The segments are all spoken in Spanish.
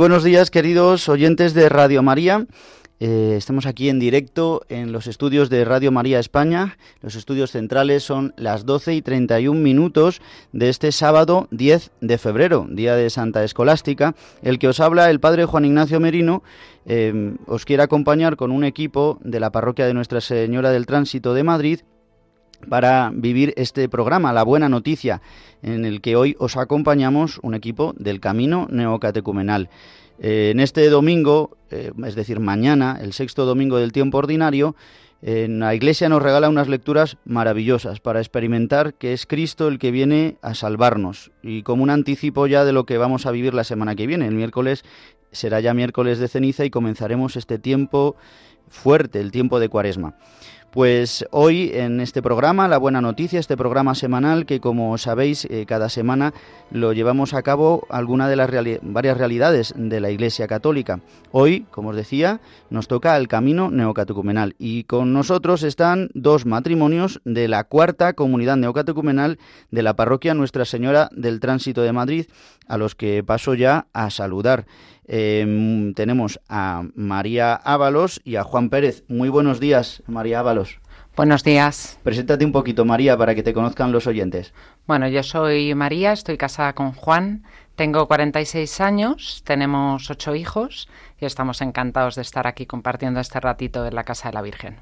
Buenos días, queridos oyentes de Radio María. Eh, estamos aquí en directo en los estudios de Radio María España. Los estudios centrales son las 12 y 31 minutos de este sábado 10 de febrero, día de Santa Escolástica. El que os habla, el padre Juan Ignacio Merino, eh, os quiere acompañar con un equipo de la parroquia de Nuestra Señora del Tránsito de Madrid para vivir este programa, La Buena Noticia, en el que hoy os acompañamos un equipo del Camino Neocatecumenal. Eh, en este domingo, eh, es decir, mañana, el sexto domingo del tiempo ordinario, en la Iglesia nos regala unas lecturas maravillosas para experimentar que es Cristo el que viene a salvarnos y como un anticipo ya de lo que vamos a vivir la semana que viene. El miércoles será ya miércoles de ceniza y comenzaremos este tiempo fuerte, el tiempo de Cuaresma. Pues hoy en este programa, La Buena Noticia, este programa semanal que como sabéis eh, cada semana lo llevamos a cabo alguna de las varias realidades de la Iglesia Católica. Hoy, como os decía, nos toca el camino neocatecumenal y con nosotros están dos matrimonios de la cuarta comunidad neocatecumenal de la parroquia Nuestra Señora del Tránsito de Madrid, a los que paso ya a saludar. Eh, tenemos a María Ábalos y a Juan Pérez. Muy buenos días, María Ábalos. Buenos días. Preséntate un poquito, María, para que te conozcan los oyentes. Bueno, yo soy María, estoy casada con Juan, tengo 46 años, tenemos ocho hijos y estamos encantados de estar aquí compartiendo este ratito en la Casa de la Virgen.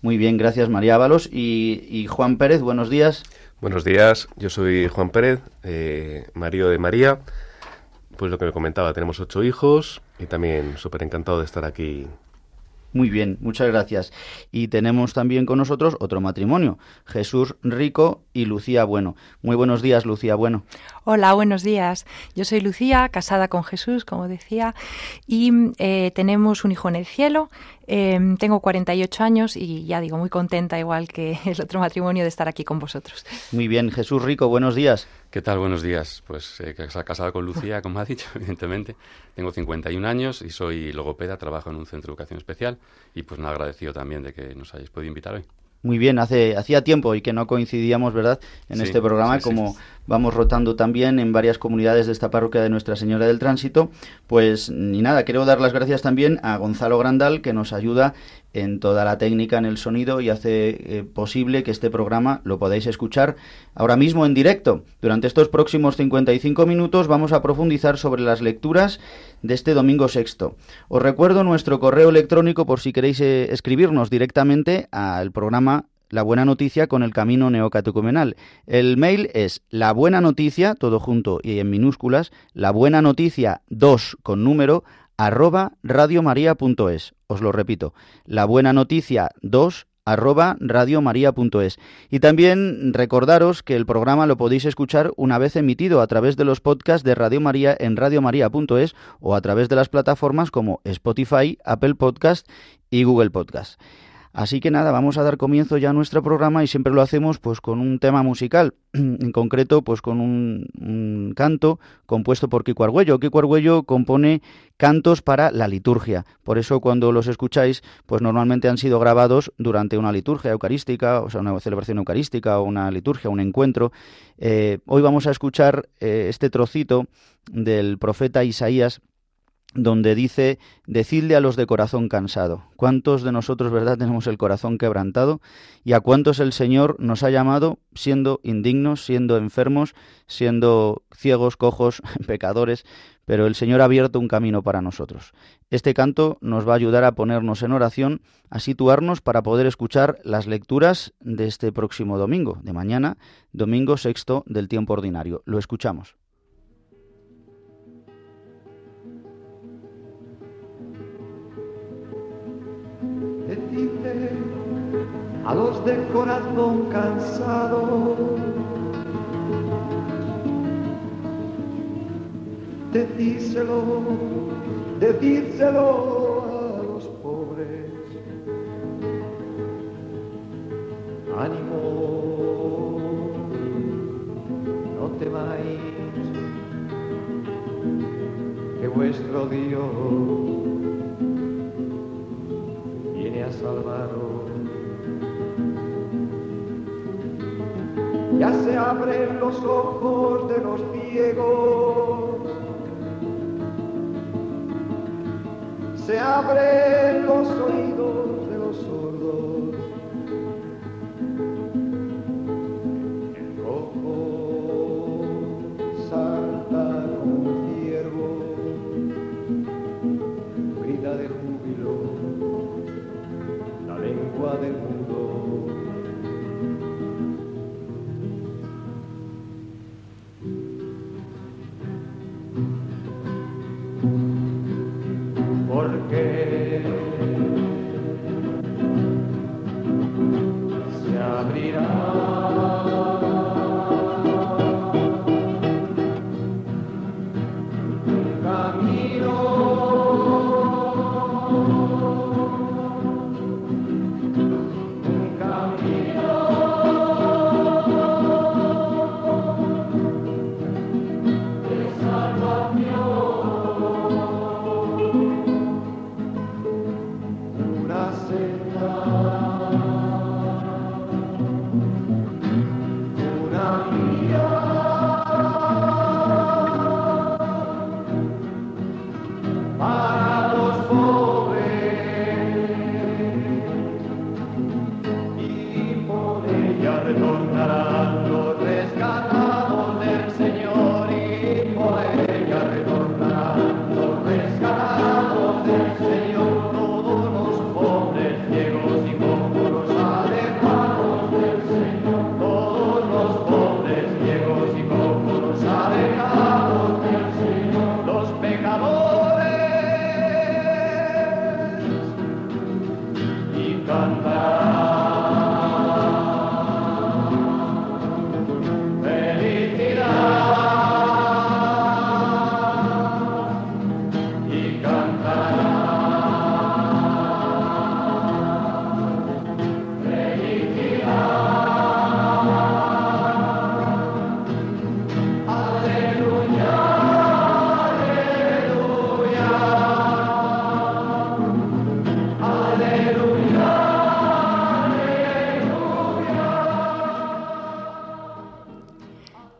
Muy bien, gracias María Ábalos. Y, y Juan Pérez, buenos días. Buenos días, yo soy Juan Pérez, eh, marido de María pues lo que me comentaba, tenemos ocho hijos y también súper encantado de estar aquí. Muy bien, muchas gracias. Y tenemos también con nosotros otro matrimonio, Jesús Rico y Lucía Bueno. Muy buenos días, Lucía Bueno. Hola, buenos días. Yo soy Lucía, casada con Jesús, como decía, y eh, tenemos un hijo en el cielo. Eh, tengo 48 años y ya digo, muy contenta, igual que el otro matrimonio, de estar aquí con vosotros. Muy bien, Jesús Rico, buenos días. ¿Qué tal? Buenos días. Pues eh, casada con Lucía, como ha dicho, evidentemente. Tengo 51 años y soy logopeda, trabajo en un centro de educación especial y pues me agradecido también de que nos hayáis podido invitar hoy. Muy bien, hace hacía tiempo y que no coincidíamos, ¿verdad? En Sí, este programa, sí, como sí. vamos rotando también en varias comunidades de esta parroquia de Nuestra Señora del Tránsito, pues ni nada, quiero dar las gracias también a Gonzalo Grandal que nos ayuda en toda la técnica en el sonido y hace eh, posible que este programa lo podáis escuchar ahora mismo en directo. Durante estos próximos 55 minutos vamos a profundizar sobre las lecturas de este domingo sexto. Os recuerdo nuestro correo electrónico por si queréis eh, escribirnos directamente al programa La Buena Noticia con el Camino Neocatecumenal. El mail es la buena noticia, todo junto y en minúsculas, la buena noticia 2 con número arroba radiomaria.es. Os lo repito, la buena noticia 2 arroba radiomaria.es. Y también recordaros que el programa lo podéis escuchar una vez emitido a través de los podcasts de Radio María en radiomaria.es o a través de las plataformas como Spotify, Apple Podcast y Google Podcast. Así que nada, vamos a dar comienzo ya a nuestro programa y siempre lo hacemos pues con un tema musical, en concreto pues con un, canto compuesto por Kiko Argüello. Kiko Argüello compone cantos para la liturgia, por eso cuando los escucháis pues normalmente han sido grabados durante una liturgia eucarística, o sea una celebración eucarística o una liturgia, un encuentro. Eh, hoy vamos a escuchar eh, este trocito del profeta Isaías donde dice, decidle a los de corazón cansado. ¿Cuántos de nosotros, verdad, tenemos el corazón quebrantado? ¿Y a cuántos el Señor nos ha llamado siendo indignos, siendo enfermos, siendo ciegos, cojos, pecadores? Pero el Señor ha abierto un camino para nosotros. Este canto nos va a ayudar a ponernos en oración, a situarnos para poder escuchar las lecturas de este próximo domingo, de mañana, domingo sexto del tiempo ordinario. Lo escuchamos. De corazón cansado. Decíselo, decíselo a los pobres. Ánimo, no temáis, que vuestro Dios viene a salvaros. Ya se abren los ojos de los ciegos. Se abren los oídos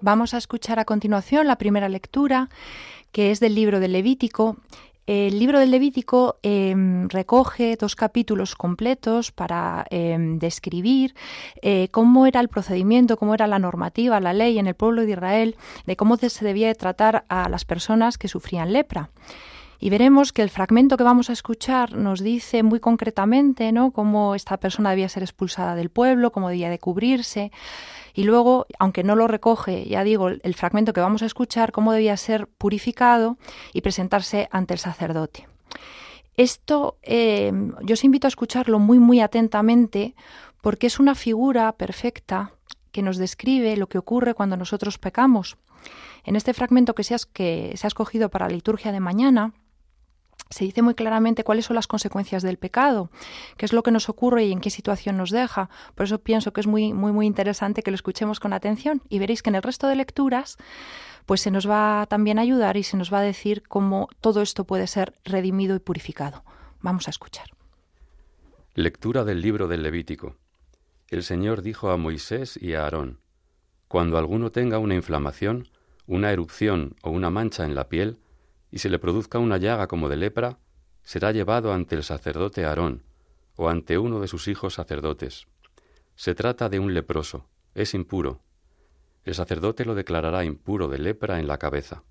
Vamos a escuchar a continuación la primera lectura, que es del libro del Levítico. El libro del Levítico em, recoge dos capítulos completos para em, describir eh, cómo era el procedimiento, cómo era la normativa, la ley en el pueblo de Israel, de cómo se debía de tratar a las personas que sufrían lepra. Y veremos que el fragmento que vamos a escuchar nos dice muy concretamente ¿no? cómo esta persona debía ser expulsada del pueblo, cómo debía de cubrirse. Y luego, aunque no lo recoge, ya digo, el fragmento que vamos a escuchar, cómo debía ser purificado y presentarse ante el sacerdote. Esto eh, yo os invito a escucharlo muy, muy atentamente porque es una figura perfecta que nos describe lo que ocurre cuando nosotros pecamos. En este fragmento que se que se ha escogido para la liturgia de mañana, se dice muy claramente cuáles son las consecuencias del pecado, qué es lo que nos ocurre y en qué situación nos deja. Por eso pienso que es muy, muy, muy interesante que lo escuchemos con atención y veréis que en el resto de lecturas pues se nos va también a ayudar y se nos va a decir cómo todo esto puede ser redimido y purificado. Vamos a escuchar. Lectura del libro del Levítico. El Señor dijo a Moisés y a Aarón, Cuando alguno tenga una inflamación, una erupción o una mancha en la piel, y se le produzca una llaga como de lepra, será llevado ante el sacerdote Aarón o ante uno de sus hijos sacerdotes. Se trata de un leproso, es impuro. El sacerdote lo declarará impuro de lepra en la cabeza.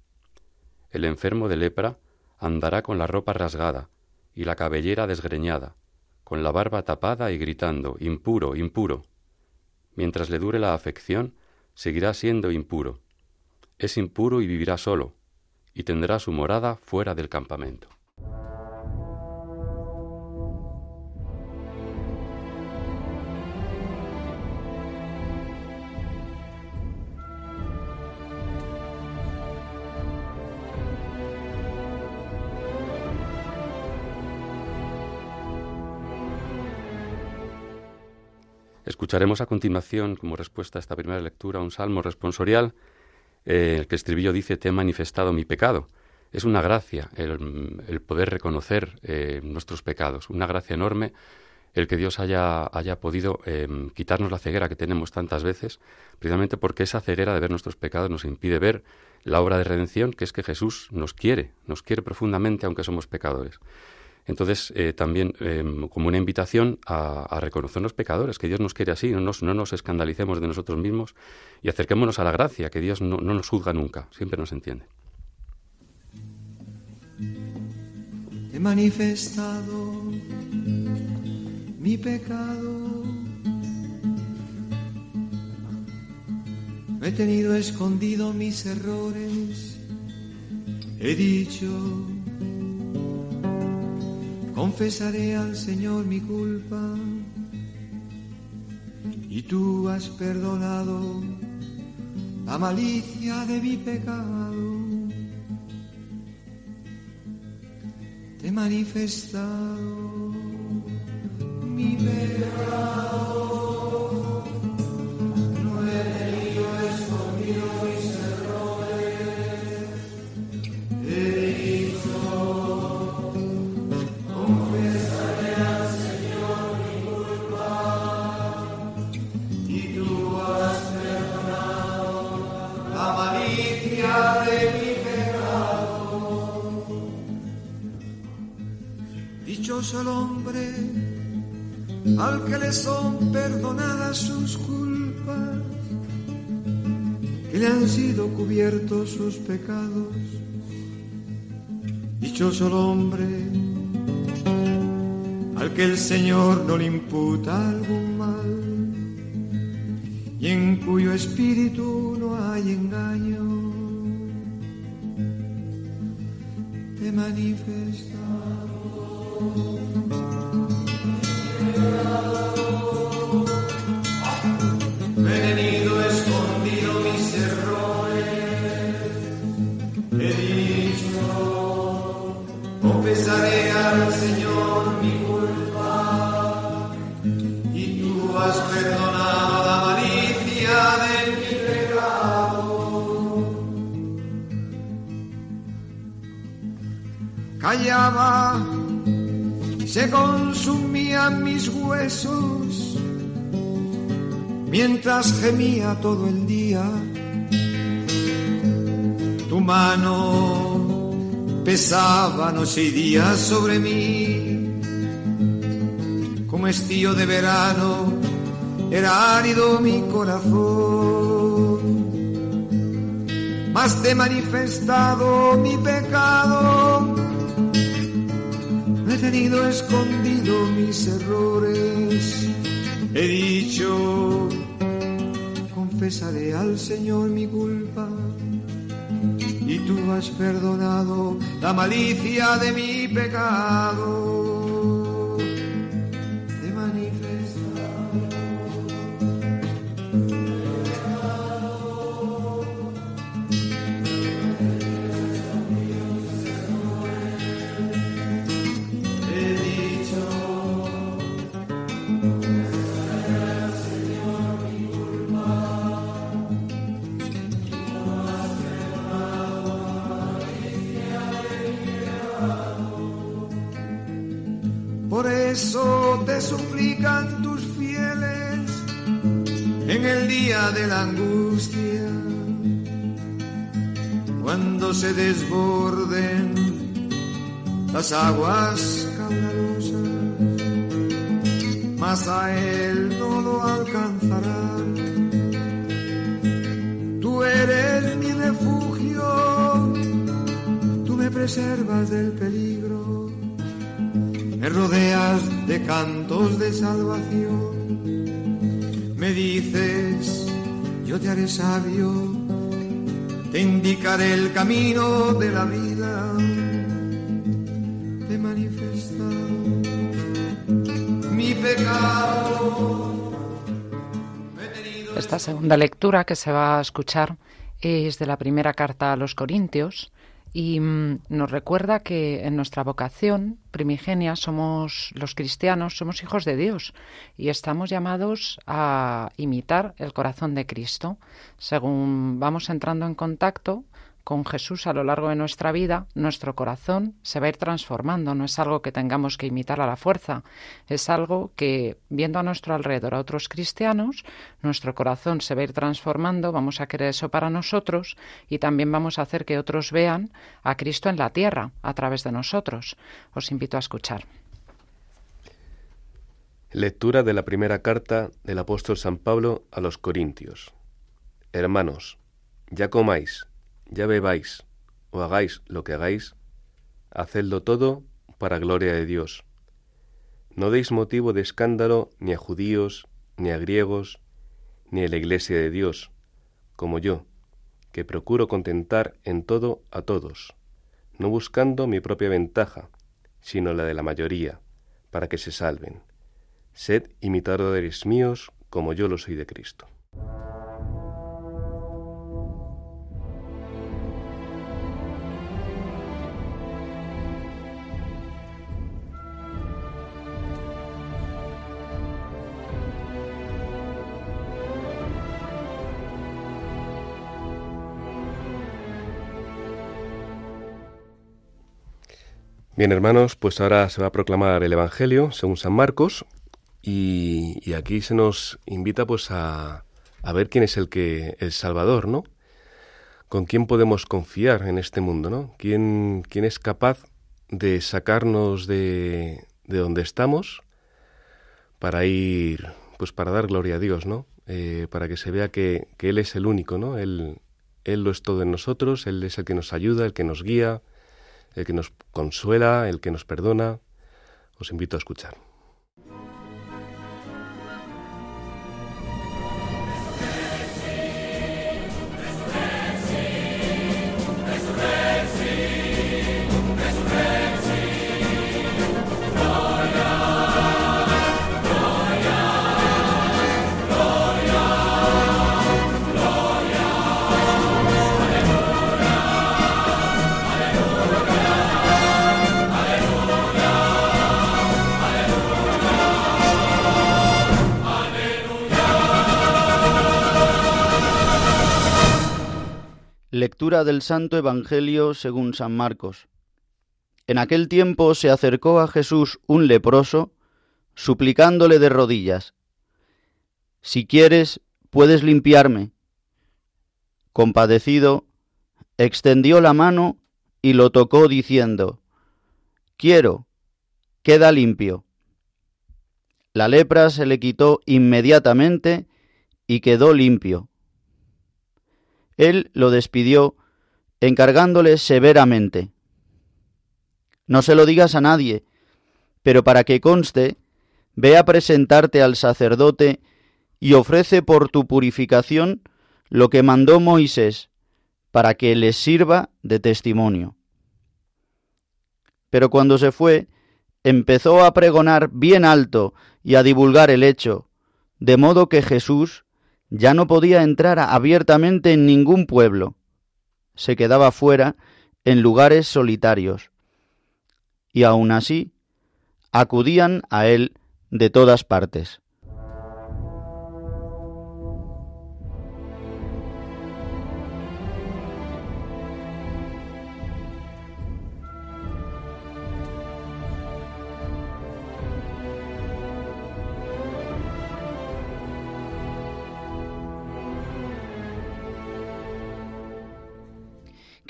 El enfermo de lepra andará con la ropa rasgada y la cabellera desgreñada, con la barba tapada y gritando, impuro, impuro. Mientras le dure la afección, seguirá siendo impuro. Es impuro y vivirá solo, y tendrá su morada fuera del campamento. Escucharemos a continuación, como respuesta a esta primera lectura, un salmo responsorial eh, el que estribillo dice, te he manifestado mi pecado. Es una gracia el, poder reconocer eh, nuestros pecados, una gracia enorme el que Dios haya, haya podido em, quitarnos la ceguera que tenemos tantas veces, precisamente porque esa ceguera de ver nuestros pecados nos impide ver la obra de redención, que es que Jesús nos quiere, nos quiere profundamente aunque somos pecadores. Entonces, eh, también em, como una invitación a, reconocer los pecadores, que Dios nos quiere así, no nos, no nos escandalicemos de nosotros mismos y acerquémonos a la gracia, que Dios no, no nos juzga nunca, siempre nos entiende. He manifestado mi pecado. he tenido escondido mis errores. He dicho, confesaré al Señor mi culpa. Y tú has perdonado la malicia de mi pecado. Te he manifestado mi pecado. Dichoso el hombre al que le son perdonadas sus culpas, que le han sido cubiertos sus pecados. Dichoso el hombre al que el Señor no le imputa algún mal y en cuyo espíritu no hay engaño. Te manifestado. Callaba, se consumían mis huesos mientras gemía todo el día. Tu mano pesaba noche y día sobre mí, como estío de verano, era árido mi corazón. Mas te manifestado mi pecado, tenido escondido mis errores, he dicho confesaré al Señor mi culpa y tú has perdonado la malicia de mi pecado. Eso te suplican tus fieles en el día de la angustia, cuando se desborden las aguas caudalosas, mas a él no lo alcanzarán. Tú eres mi refugio, tú me preservas del peligro me rodeas de cantos de salvación. Me dices, yo te haré sabio, te indicaré el camino de la vida. Te he manifestado mi pecado. Esta segunda lectura que se va a escuchar es de la primera carta a los Corintios y mm, nos recuerda que en nuestra vocación primigenia somos los cristianos, somos hijos de Dios y estamos llamados a imitar el corazón de Cristo. Según vamos entrando en contacto con Jesús a lo largo de nuestra vida, nuestro corazón se va a ir transformando, no es algo que tengamos que imitar a la fuerza, es algo que, viendo a nuestro alrededor a otros cristianos, nuestro corazón se va a ir transformando, vamos a querer eso para nosotros y también vamos a hacer que otros vean a Cristo en la tierra a través de nosotros. Os invito a escuchar. Lectura de la primera carta del apóstol San Pablo a los Corintios. Hermanos, ya comáis ya bebáis o hagáis lo que hagáis, hacedlo todo para gloria de Dios. No deis motivo de escándalo ni a judíos, ni a griegos, ni a la iglesia de Dios, como yo, que procuro contentar en todo a todos, no buscando mi propia ventaja, sino la de la mayoría, para que se salven. Sed imitadores míos como yo lo soy de Cristo. Bien, hermanos, pues ahora se va a proclamar el Evangelio según San Marcos y, aquí se nos invita pues a, a, ver quién es el que el Salvador, ¿no? Con quién podemos confiar en este mundo, ¿no? ¿Quién, quién es capaz de sacarnos de, de donde estamos para ir, pues para dar gloria a Dios, ¿no? Eh, para que se vea que, que, Él es el único, ¿no? Él, él lo es todo en nosotros, Él es el que nos ayuda, el que nos guía, el que nos consuela, el que nos perdona. Os invito a escuchar. Del Santo Evangelio según San Marcos. En aquel tiempo se acercó a Jesús un leproso, suplicándole de rodillas, Si quieres, puedes limpiarme. Compadecido, extendió la mano y lo tocó diciendo, Quiero, queda limpio. La lepra se le quitó inmediatamente y quedó limpio. Él lo despidió, encargándole severamente. No se lo digas a nadie, pero para que conste, ve a presentarte al sacerdote y ofrece por tu purificación lo que mandó Moisés, para que les sirva de testimonio. Pero cuando se fue, empezó a pregonar bien alto y a divulgar el hecho, de modo que Jesús ya no podía entrar abiertamente en ningún pueblo. Se quedaba fuera en lugares solitarios. Y aun así, acudían a él de todas partes.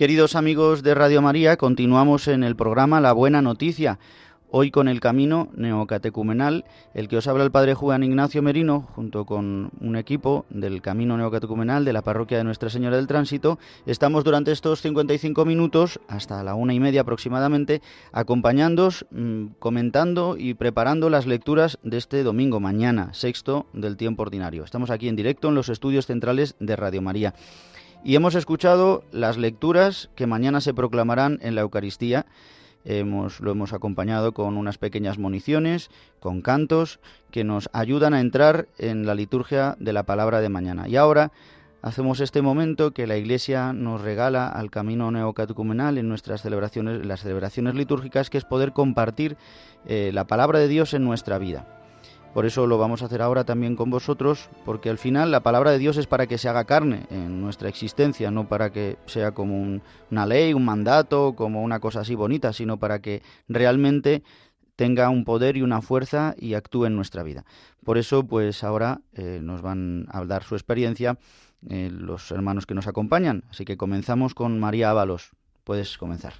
Queridos amigos de Radio María, continuamos en el programa La Buena Noticia. Hoy con el camino neocatecumenal, el que os habla el Padre Juan Ignacio Merino, junto con un equipo del camino neocatecumenal de la parroquia de Nuestra Señora del Tránsito, estamos durante estos 55 minutos, hasta la una y media aproximadamente, acompañándoos, mm, comentando y preparando las lecturas de este domingo, mañana, sexto del tiempo ordinario. Estamos aquí en directo en los estudios centrales de Radio María. Y hemos escuchado las lecturas que mañana se proclamarán en la Eucaristía. Hemos, lo hemos acompañado con unas pequeñas municiones, con cantos que nos ayudan a entrar en la liturgia de la palabra de mañana. Y ahora hacemos este momento que la Iglesia nos regala al camino neocatecumenal en nuestras celebraciones, las celebraciones litúrgicas, que es poder compartir eh, la palabra de Dios en nuestra vida. Por eso lo vamos a hacer ahora también con vosotros, porque al final la palabra de Dios es para que se haga carne en nuestra existencia, no para que sea como una ley, un mandato, como una cosa así bonita, sino para que realmente tenga un poder y una fuerza y actúe en nuestra vida. Por eso, pues ahora eh, nos van a dar su experiencia eh, los hermanos que nos acompañan. Así que comenzamos con María Ábalos. Puedes comenzar.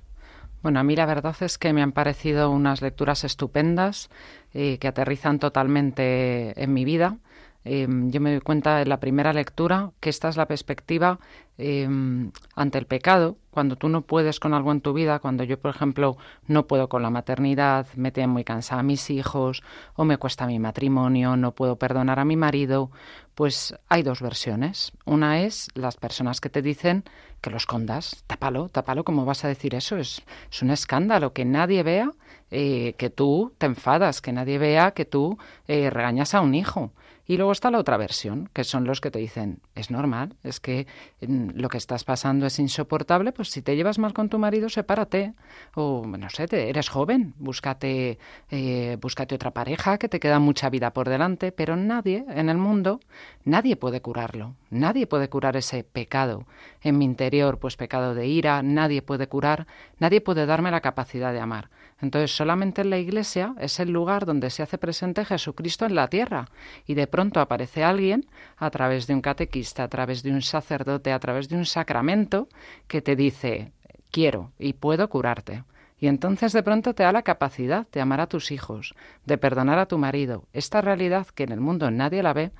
Bueno, a mí la verdad es que me han parecido unas lecturas estupendas eh, que aterrizan totalmente en mi vida. Em, yo me doy cuenta en la primera lectura que esta es la perspectiva em, ante el pecado, cuando tú no puedes con algo en tu vida, cuando yo, por ejemplo, no puedo con la maternidad, me tienen muy cansada a mis hijos, o me cuesta mi matrimonio, no puedo perdonar a mi marido, pues hay dos versiones. Una es las personas que te dicen que lo escondas, tápalo, tápalo, ¿cómo vas a decir eso? Es, es un escándalo, que nadie vea eh, que tú te enfadas, que nadie vea que tú eh, regañas a un hijo. Y luego está la otra versión, que son los que te dicen, es normal, es que mm, lo que estás pasando es insoportable, pues si te llevas mal con tu marido, sepárate. O, no sé, te, eres joven, búscate, eh, búscate otra pareja, que te queda mucha vida por delante, pero nadie en el mundo, nadie puede curarlo, nadie puede curar ese pecado en mi interior, pues pecado de ira, nadie puede curar, nadie puede darme la capacidad de amar. Entonces solamente en la iglesia es el lugar donde se hace presente Jesucristo en la tierra y de pronto aparece alguien a través de un catequista, a través de un sacerdote, a través de un sacramento que te dice quiero y puedo curarte. Y entonces de pronto te da la capacidad de amar a tus hijos, de perdonar a tu marido. Esta realidad que en el mundo nadie la ve,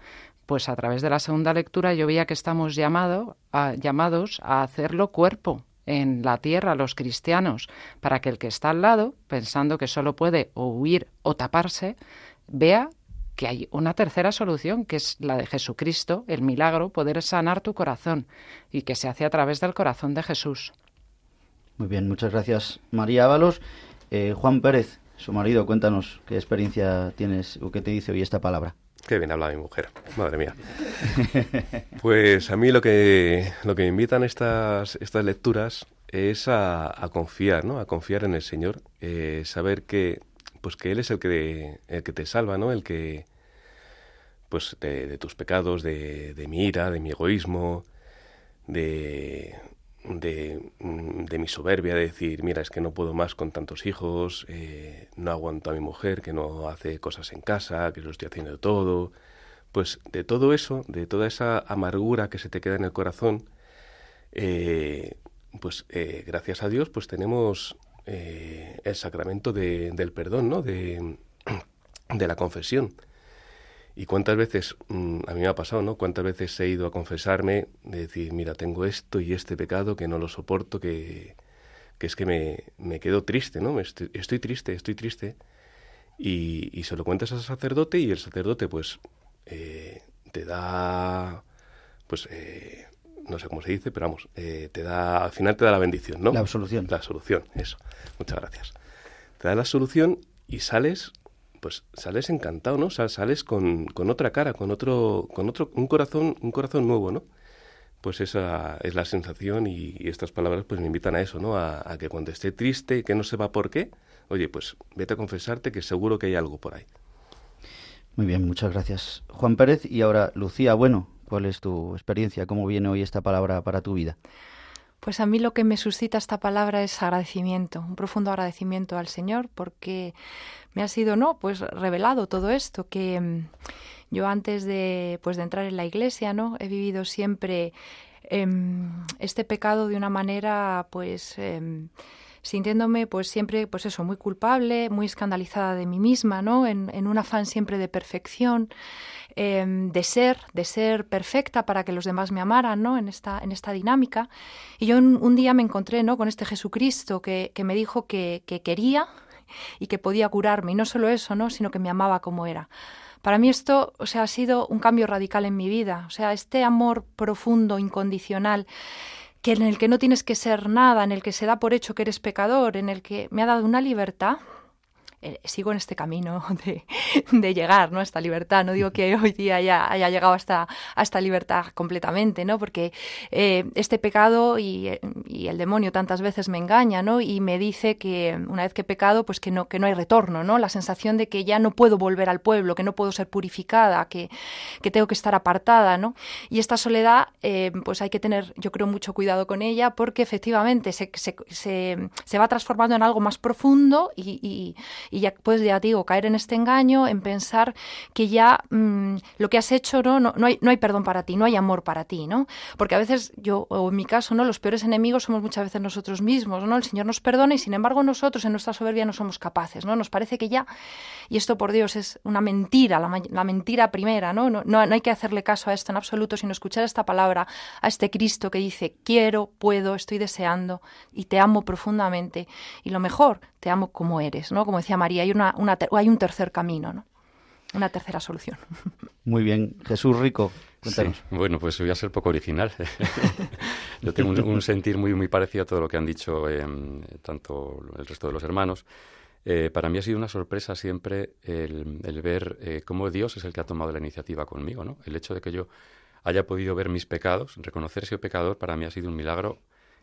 pues a través de la segunda lectura yo veía que estamos llamados a hacerlo cuerpo, en la tierra los cristianos para que el que está al lado, pensando que solo puede o huir o taparse, vea que hay una tercera solución, que es la de Jesucristo, el milagro, poder sanar tu corazón, y que se hace a través del corazón de Jesús. Muy bien, muchas gracias María Ábalos. Eh, Juan Pérez, su marido, cuéntanos qué experiencia tienes o qué te dice hoy esta palabra. Qué bien habla mi mujer, madre mía. Pues a mí lo que, lo que me invitan estas, estas lecturas es a, confiar, ¿no? A confiar en el Señor, eh, saber que, pues que Él es el que, el que te salva, ¿no? El que, pues de, tus pecados, de, de mi ira, de mi egoísmo, de, de, mm, de, mi soberbia, de decir, mira, es que no puedo más con tantos hijos, eh, no aguanto a mi mujer que no hace cosas en casa, que lo estoy haciendo todo. Pues de todo eso, de toda esa amargura que se te queda en el corazón, eh, pues eh, gracias a Dios, pues tenemos el sacramento de, del perdón, ¿no? De, de la confesión. Y cuántas veces, mm, a mí me ha pasado, ¿no? Cuántas veces he ido a confesarme, de decir, mira, tengo esto y este pecado que no lo soporto, que, que es que me, me quedo triste, ¿no? Estoy, estoy triste, estoy triste. Y, y, se lo cuentas al sacerdote y el sacerdote, pues, eh, te da, pues, eh, no sé cómo se dice, pero vamos, eh, te da, al final te da la bendición, ¿no? La absolución. La solución, eso. Muchas gracias. Te da la solución y sales pues sales encantado, ¿no? sales con, con, otra cara, con otro, con otro, un corazón, un corazón nuevo, ¿no? Pues esa es la sensación y, estas palabras pues me invitan a eso, ¿no? A, a, que cuando esté triste, que no sepa por qué, oye, pues vete a confesarte que seguro que hay algo por ahí. Muy bien, muchas gracias. Juan Pérez y ahora Lucía, bueno, ¿cuál es tu experiencia? ¿Cómo viene hoy esta palabra para tu vida? Pues a mí lo que me suscita esta palabra es agradecimiento, un profundo agradecimiento al Señor porque me ha sido, no, pues revelado todo esto que mm, yo antes de pues de entrar en la iglesia, ¿no? He vivido siempre eh, este pecado de una manera pues eh, sintiéndome pues siempre pues eso muy culpable muy escandalizada de mí misma no en, en un afán siempre de perfección eh, de ser de ser perfecta para que los demás me amaran no en esta en esta dinámica. Y yo un, un día me encontré no con este Jesucristo que, que me dijo que, que quería y que podía curarme. Y no solo eso no sino que me amaba como era. Para mí esto, o sea, ha sido un cambio radical en mi vida. O sea, este amor profundo, incondicional, que en el que no tienes que ser nada, en el que se da por hecho que eres pecador, en el que me ha dado una libertad eh, sigo en este camino de, llegar ¿no? a esta libertad. No digo que hoy día haya, haya llegado hasta, a esta libertad completamente, ¿no? porque eh, este pecado y, el demonio tantas veces me engaña ¿no? y me dice que una vez que he pecado, pues que no, que no hay retorno, ¿no? la sensación de que ya no puedo volver al pueblo, que no puedo ser purificada, que, que tengo que estar apartada. ¿no? Y esta soledad, eh, pues hay que tener, yo creo, mucho cuidado con ella porque efectivamente se, se, se, va transformando en algo más profundo y, y ya pues ya digo, caer en este engaño, en pensar que ya mm, lo que has hecho ¿no? No, hay, no hay perdón para ti, no hay amor para ti, ¿no? Porque a veces yo, o en mi caso, ¿no? Los peores enemigos somos muchas veces nosotros mismos, ¿no? El Señor nos perdona y sin embargo nosotros en nuestra soberbia no somos capaces, ¿no? Nos parece que ya, y esto por Dios es una mentira, la, mentira primera, ¿no? No, no hay que hacerle caso a esto en absoluto, sino escuchar esta palabra, a este Cristo que dice, quiero, puedo, estoy deseando y te amo profundamente. Y lo mejor, te amo como eres, ¿no? Como decía María, hay, una, hay un tercer camino, ¿no? Una tercera solución. Muy bien. Jesús Rico, cuéntanos. Bueno, pues voy a ser poco original. Yo tengo un, sentir muy, muy parecido a todo lo que han dicho em, tanto el resto de los hermanos. Eh, para mí ha sido una sorpresa siempre el, ver eh, cómo Dios es el que ha tomado la iniciativa conmigo, ¿no? El hecho de que yo haya podido ver mis pecados, reconocer ese pecador, para mí ha sido un milagro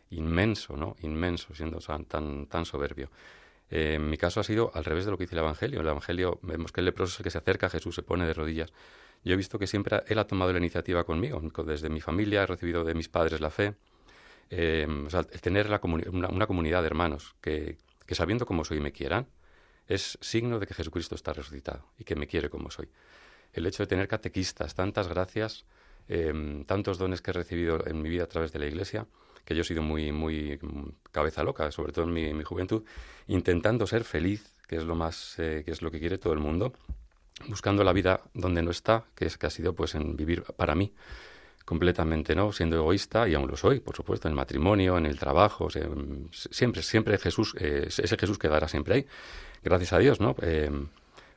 inmenso, ¿no? Inmenso, siendo tan, tan soberbio. Eh, en mi caso ha sido al revés de lo que dice el Evangelio. El Evangelio vemos que el leproso es el que se acerca a Jesús, se pone de rodillas. Yo he visto que siempre Él ha tomado la iniciativa conmigo. Desde mi familia he recibido de mis padres la fe. Eh, el tener una, comunidad de hermanos que, sabiendo cómo soy me quieran, es signo de que Jesucristo está resucitado y que me quiere como soy. El hecho de tener catequistas, tantas gracias, eh, tantos dones que he recibido en mi vida a través de la Iglesia, que yo he sido muy, muy cabeza loca, sobre todo en mi, juventud, intentando ser feliz, que es lo más, eh, que es lo que quiere todo el mundo, buscando la vida donde no está, que es que ha sido pues en vivir para mí completamente, ¿no? Siendo egoísta, y aún lo soy, por supuesto, en el matrimonio, en el trabajo, siempre, siempre Jesús, eh, ese Jesús quedará siempre ahí, gracias a Dios, ¿no? Eh,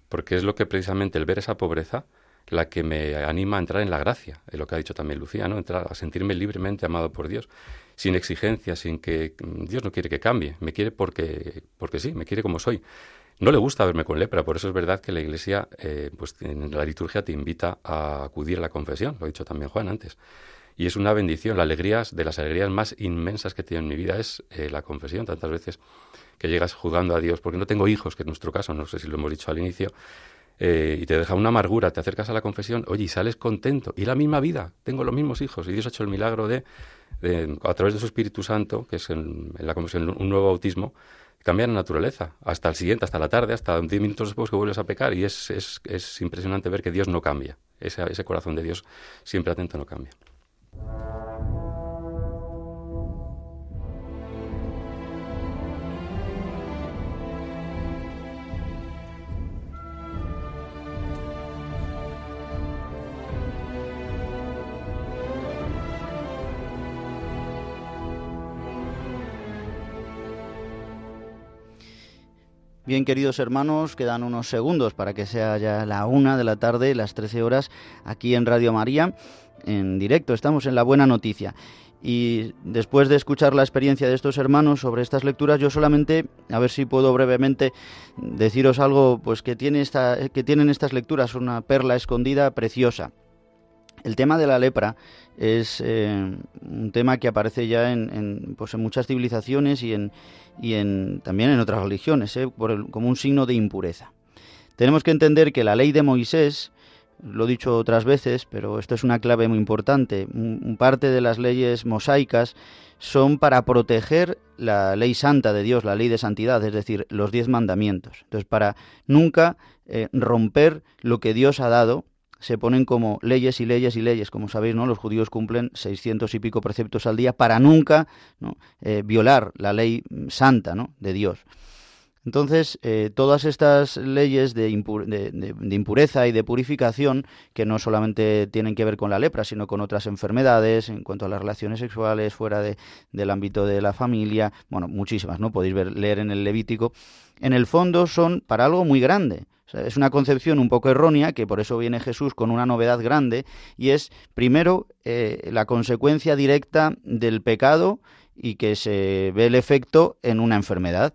porque es lo que precisamente el ver esa pobreza, la que me anima a entrar en la gracia, es lo que ha dicho también Lucía, ¿no? Entrar a sentirme libremente amado por Dios sin exigencia, sin que Dios no quiere que cambie, me quiere porque, porque sí, me quiere como soy. No le gusta verme con lepra, por eso es verdad que la Iglesia, eh, pues en la liturgia te invita a acudir a la confesión, lo ha dicho también Juan antes. Y es una bendición, la alegría, de las alegrías más inmensas que tiene en mi vida es eh, la confesión, tantas veces que llegas jugando a Dios, porque no tengo hijos, que en nuestro caso, no sé si lo hemos dicho al inicio, eh, y te deja una amargura, te acercas a la confesión, oye, y sales contento, y la misma vida, tengo los mismos hijos, y Dios ha hecho el milagro de a través de su Espíritu Santo, que es en, la conversión un nuevo bautismo, cambia la naturaleza, hasta el siguiente, hasta la tarde, hasta 10 minutos después que vuelves a pecar, y es, es, es impresionante ver que Dios no cambia, ese, ese corazón de Dios siempre atento no cambia. Bien, queridos hermanos, quedan unos segundos para que sea ya la una de la tarde, las 13 horas, aquí en Radio María, en directo. Estamos en la buena noticia. Y después de escuchar la experiencia de estos hermanos sobre estas lecturas, yo solamente, a ver si puedo brevemente deciros algo, pues que, tiene esta, que tienen estas lecturas, una perla escondida preciosa. El tema de la lepra es eh, un tema que aparece ya en, pues en muchas civilizaciones y, en, y en, también en otras religiones, eh, como un signo de impureza. Tenemos que entender que la ley de Moisés, lo he dicho otras veces, pero esto es una clave muy importante, parte de las leyes mosaicas son para proteger la ley santa de Dios, la ley de santidad, es decir, los diez mandamientos. Entonces, para nunca eh, romper lo que Dios ha dado se ponen como leyes y leyes y leyes. Como sabéis, ¿no? los judíos cumplen 600 y pico preceptos al día para nunca eh, violar la ley santa ¿no? de Dios. Entonces, eh, todas estas leyes de, impureza y de purificación, que no solamente tienen que ver con la lepra, sino con otras enfermedades, en cuanto a las relaciones sexuales, fuera del ámbito de la familia, bueno, muchísimas, ¿no? Podéis ver, leer en el Levítico, en el fondo son para algo muy grande es una concepción un poco errónea, que por eso viene Jesús con una novedad grande, y es, primero, eh, la consecuencia directa del pecado y que se ve el efecto en una enfermedad.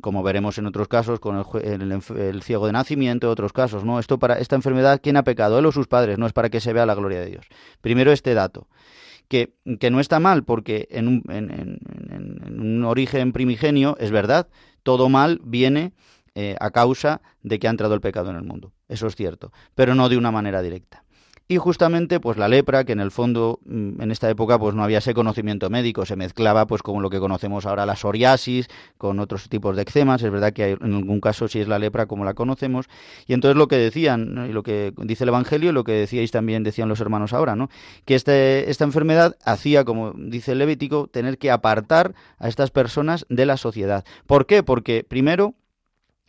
como veremos en otros casos con el, ciego de nacimiento, otros casos, ¿no? Esto para esta enfermedad, ¿quién ha pecado? Él o sus padres, no es para que se vea la gloria de Dios. Primero este dato, que, que no está mal, porque en un, en, un, origen primigenio, es verdad, todo mal viene eh, a causa de que ha entrado el pecado en el mundo. Eso es cierto, pero no de una manera directa y justamente pues la lepra que en el fondo mm, en esta época pues no había ese conocimiento médico. Se mezclaba pues con lo que conocemos ahora la psoriasis con otros tipos de eczemas. Es verdad que hay, en algún caso sí es la lepra como la conocemos. Y entonces lo que decían y lo que dice el evangelio y lo que decíais también decían los hermanos ahora no que este, esta enfermedad hacía como dice el Levítico tener que apartar a estas personas de la sociedad. ¿por qué? porque primero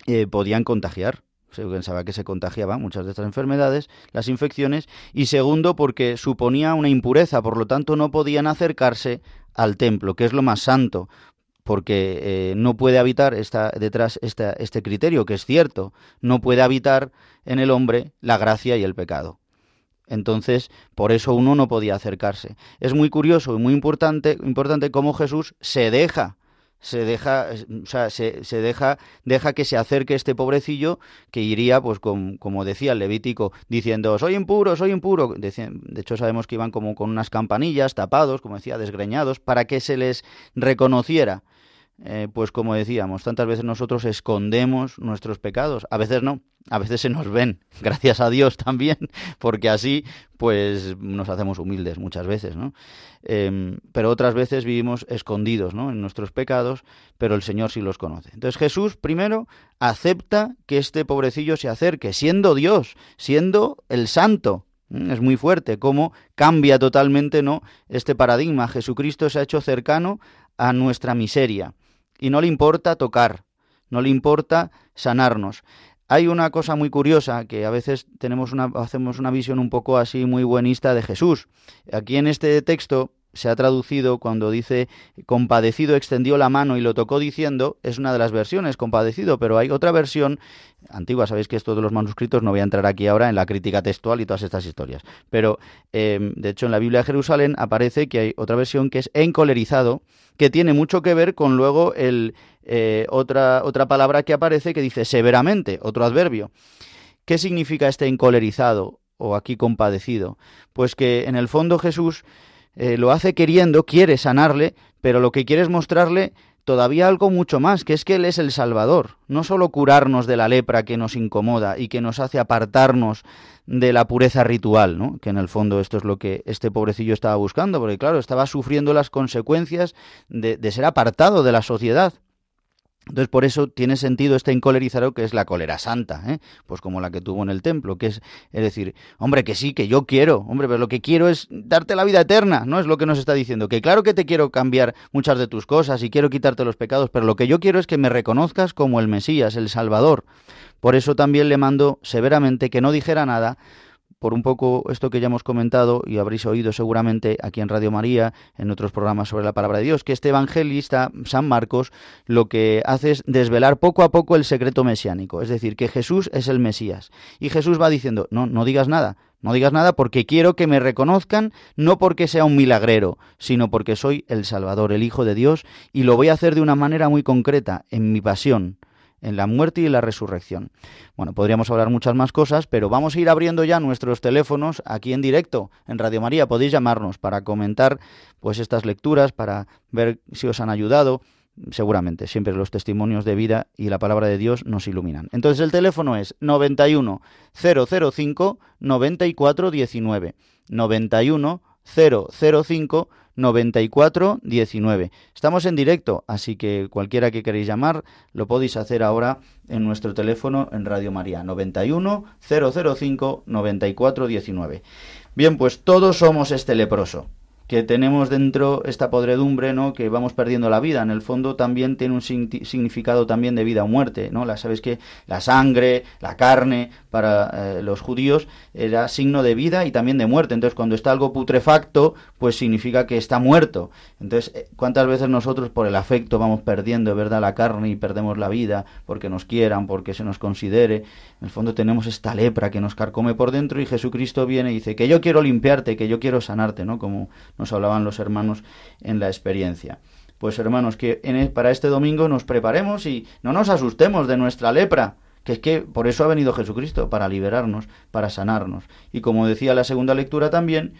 eh, podían contagiar se pensaba que se contagiaban muchas de estas enfermedades, las infecciones, y segundo porque suponía una impureza, por lo tanto no podían acercarse al templo, que es lo más santo, porque eh, no puede habitar esta, detrás esta, este criterio, que es cierto, no puede habitar en el hombre la gracia y el pecado. Entonces, por eso uno no podía acercarse. Es muy curioso y muy importante, importante cómo Jesús se deja se deja, o sea, se, se, deja, deja que se acerque este pobrecillo que iría, pues como decía el Levítico, diciendo, soy impuro, soy impuro. De, de hecho, sabemos que iban como con unas campanillas, tapados, como decía, desgreñados, para que se les reconociera. Eh, pues como decíamos, tantas veces nosotros escondemos nuestros pecados, a veces no, a veces se nos ven, gracias a Dios también, porque así pues nos hacemos humildes muchas veces, ¿no? Em, pero otras veces vivimos escondidos, ¿no? En nuestros pecados, pero el Señor sí los conoce. Entonces Jesús primero acepta que este pobrecillo se acerque, siendo Dios, siendo el Santo, es muy fuerte cómo cambia totalmente ¿no? este paradigma. Jesucristo se ha hecho cercano a nuestra miseria y no le importa tocar, no le importa sanarnos. Hay una cosa muy curiosa que a veces tenemos una, hacemos una visión un poco así muy buenista de Jesús. Aquí en este texto se ha traducido cuando dice compadecido extendió la mano y lo tocó diciendo, es una de las versiones, compadecido, pero hay otra versión antigua, sabéis que esto de los manuscritos no voy a entrar aquí ahora en la crítica textual y todas estas historias, pero eh, de hecho en la Biblia de Jerusalén aparece que hay otra versión que es encolerizado, que tiene mucho que ver con luego el, eh, otra, otra palabra que aparece que dice severamente, otro adverbio. ¿Qué significa este encolerizado o aquí compadecido? Pues que en el fondo Jesús eh, lo hace queriendo, quiere sanarle, pero lo que quiere es mostrarle todavía algo mucho más, que es que Él es el Salvador, no solo curarnos de la lepra que nos incomoda y que nos hace apartarnos de la pureza ritual, ¿no? que en el fondo esto es lo que este pobrecillo estaba buscando, porque claro, estaba sufriendo las consecuencias de, de ser apartado de la sociedad. Entonces, por eso tiene sentido este encolerizado que es la cólera santa, ¿eh? pues como la que tuvo en el templo, que es, es decir, hombre, que sí, que yo quiero, hombre, pero lo que quiero es darte la vida eterna, ¿no? Es lo que nos está diciendo, que claro que te quiero cambiar muchas de tus cosas y quiero quitarte los pecados, pero lo que yo quiero es que me reconozcas como el Mesías, el Salvador. Por eso también le mando severamente que no dijera nada por un poco esto que ya hemos comentado y habréis oído seguramente aquí en Radio María, en otros programas sobre la palabra de Dios, que este evangelista, San Marcos, lo que hace es desvelar poco a poco el secreto mesiánico, es decir, que Jesús es el Mesías. Y Jesús va diciendo, no, no digas nada, no digas nada porque quiero que me reconozcan, no porque sea un milagrero, sino porque soy el Salvador, el Hijo de Dios, y lo voy a hacer de una manera muy concreta, en mi pasión en la muerte y la resurrección. Bueno, podríamos hablar muchas más cosas, pero vamos a ir abriendo ya nuestros teléfonos aquí en directo en Radio María. Podéis llamarnos para comentar pues estas lecturas, para ver si os han ayudado. Seguramente, siempre los testimonios de vida y la palabra de Dios nos iluminan. Entonces el teléfono es 91 005 94 19. 91 005 94 19. Estamos en directo, así que cualquiera que queréis llamar lo podéis hacer ahora en nuestro teléfono en Radio María 91 005 94 19. Bien, pues todos somos este leproso que tenemos dentro esta podredumbre, ¿no? Que vamos perdiendo la vida. En el fondo también tiene un significado también de vida o muerte, ¿no? La, Sabes que la sangre, la carne, para eh, los judíos era signo de vida y también de muerte. Entonces, cuando está algo putrefacto, pues significa que está muerto. Entonces, eh, ¿cuántas veces nosotros por el afecto vamos perdiendo, verdad, la carne y perdemos la vida porque nos quieran, porque se nos considere? En el fondo tenemos esta lepra que nos carcome por dentro y Jesucristo viene y dice que yo quiero limpiarte, que yo quiero sanarte, ¿no? Como nos hablaban los hermanos en la experiencia. pues hermanos, que en, e, para este domingo nos preparemos y no nos asustemos de nuestra lepra, que es que por eso ha venido Jesucristo, para liberarnos, para sanarnos. Y como decía la segunda lectura también,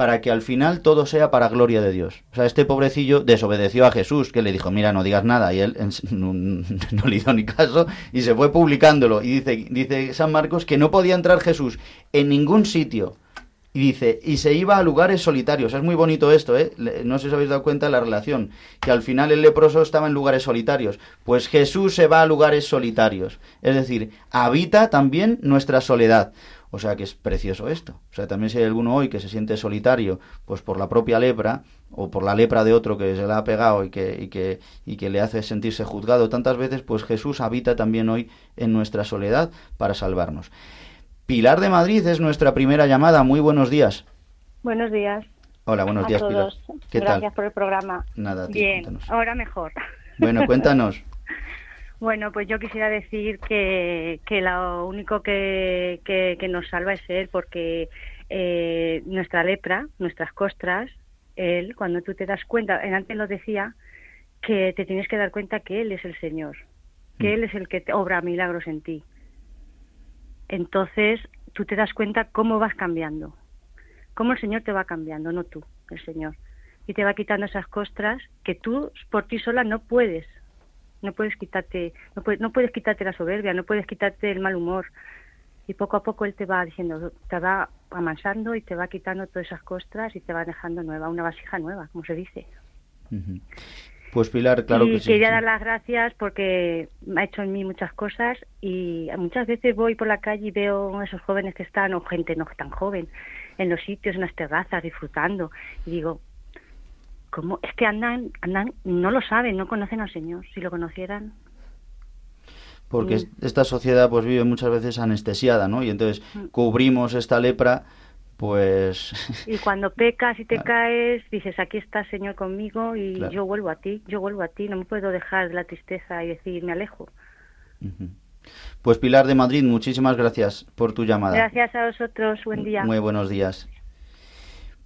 para que al final todo sea para gloria de Dios. O sea, este pobrecillo desobedeció a Jesús, que le dijo, mira, no digas nada, y él no, le hizo ni caso, y se fue publicándolo. Y dice, dice San Marcos que no podía entrar Jesús en ningún sitio. Y dice, y se iba a lugares solitarios. Es muy bonito esto, ¿eh? No sé si os habéis dado cuenta de la relación. Que al final el leproso estaba en lugares solitarios. Pues Jesús se va a lugares solitarios. Es decir, habita también nuestra soledad. O sea que es precioso esto. O sea, también si hay alguno hoy que se siente solitario, pues por la propia lepra, o por la lepra de otro que se le ha pegado y que, y que, y que le hace sentirse juzgado tantas veces, pues Jesús habita también hoy en nuestra soledad para salvarnos. Pilar de Madrid es nuestra primera llamada. Muy buenos días. Buenos días. Hola, buenos días, Pilar. ¿Qué Gracias por el programa. Nada, Bien, ahora mejor. Bueno, cuéntanos. Bueno, pues yo quisiera decir que, que lo único que, que, nos salva es Él, porque eh, nuestra lepra, nuestras costras, Él, cuando tú te das cuenta, antes lo decía, que te tienes que dar cuenta que Él es el Señor, que mm. Él es el que te obra milagros en ti. Entonces tú te das cuenta cómo vas cambiando, cómo el Señor te va cambiando, no tú, el Señor. Y te va quitando esas costras que tú por ti sola no puedes no puedes quitarte, no puedes, no puedes quitarte la soberbia, no puedes quitarte el mal humor. Y poco a poco él te va diciendo, te va amansando y te va quitando todas esas costras y te va dejando nueva, una vasija nueva, como se dice. Pues Pilar, claro y que sí. quería dar las gracias porque me ha hecho en mí muchas cosas y muchas veces voy por la calle y veo a esos jóvenes que están, o gente no tan joven, en los sitios, en las terrazas, disfrutando. Y digo, ¿Cómo? Es que andan, andan, no lo saben, no conocen al Señor. Si lo conocieran. Porque esta sociedad pues vive muchas veces anestesiada, ¿no? Y entonces mm. cubrimos esta lepra, pues... Y cuando pecas y te caes, dices, aquí está Señor conmigo y yo vuelvo a ti, yo vuelvo a ti, no me puedo dejar la tristeza y decir, me alejo. Pues Pilar de Madrid, muchísimas gracias por tu llamada. Gracias a vosotros, buen día. Muy buenos días.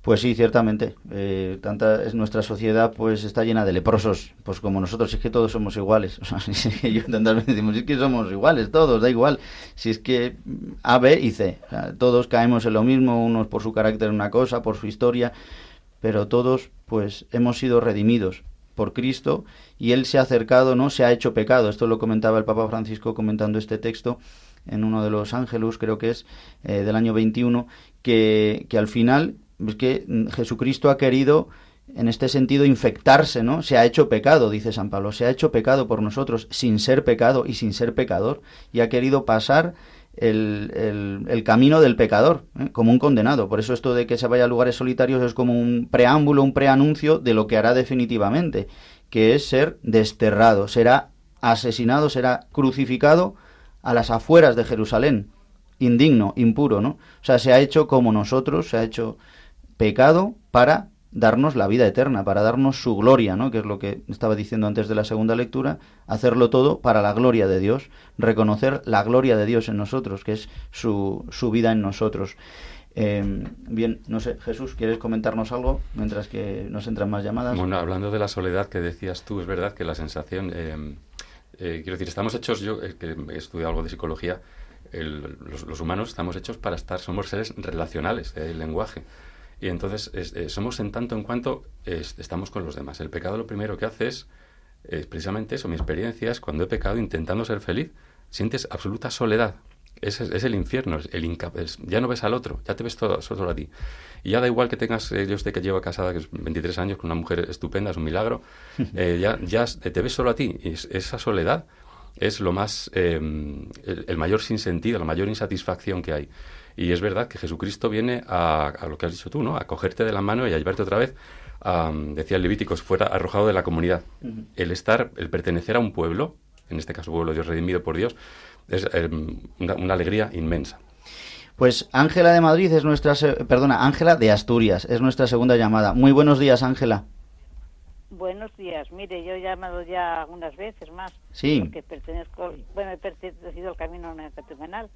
Pues sí, ciertamente. Eh, tanta es nuestra sociedad, pues está llena de leprosos, pues como nosotros. Es que todos somos iguales. O sea, yo tantas veces decimos, es que somos iguales, todos, da igual. Si es que A, B y C, todos caemos en lo mismo, unos por su carácter una cosa, por su historia, pero todos, pues hemos sido redimidos por Cristo y Él se ha acercado, no se ha hecho pecado. Esto lo comentaba el Papa Francisco comentando este texto en uno de los ángelos, creo que es eh, del año 21, que, que al final es que Jesucristo ha querido en este sentido infectarse, ¿no? Se ha hecho pecado, dice San Pablo, se ha hecho pecado por nosotros sin ser pecado y sin ser pecador y ha querido pasar el, el, camino del pecador, ¿eh? como un condenado. Por eso esto de que se vaya a lugares solitarios es como un preámbulo, un preanuncio de lo que hará definitivamente, que es ser desterrado, será asesinado, será crucificado a las afueras de Jerusalén, indigno, impuro, ¿no? O sea, se ha hecho como nosotros, se ha hecho pecado para darnos la vida eterna, para darnos su gloria, ¿no? que es lo que estaba diciendo antes de la segunda lectura, hacerlo todo para la gloria de Dios, reconocer la gloria de Dios en nosotros, que es su, su vida en nosotros. Em, bien, no sé, Jesús, ¿quieres comentarnos algo mientras que nos entran más llamadas? Bueno, hablando de la soledad que decías tú, es verdad que la sensación, em, eh, quiero decir, estamos hechos, yo eh, que he estudiado algo de psicología, los, humanos estamos hechos para estar, somos seres relacionales, el lenguaje. Y entonces eh, somos en tanto en cuanto estamos con los demás. El pecado lo primero que hace es, precisamente eso, mi experiencia es cuando he pecado intentando ser feliz, sientes absoluta soledad. Es, es el infierno, el ya no ves al otro, ya te ves todo, solo a ti. Y ya da igual que tengas, eh, yo sé que llevo casada, que es 23 años, con una mujer estupenda, es un milagro, eh, ya, ya te ves solo a ti. Y esa soledad es lo más, em, el, mayor sinsentido, la mayor insatisfacción que hay. Y es verdad que Jesucristo viene a, lo que has dicho tú, ¿no? A cogerte de la mano y a llevarte otra vez, decía el Levítico, fuera arrojado de la comunidad. El estar, el pertenecer a un pueblo, en este caso pueblo de Dios redimido por Dios, es em, una, alegría inmensa. Pues Ángela de Madrid es nuestra, perdona, Ángela de Asturias es nuestra segunda llamada. Muy buenos días, Ángela. Buenos días. Mire, yo he llamado ya algunas veces más. Sí. Porque pertenezco, bueno, he pertenecido al camino neocatecumenal.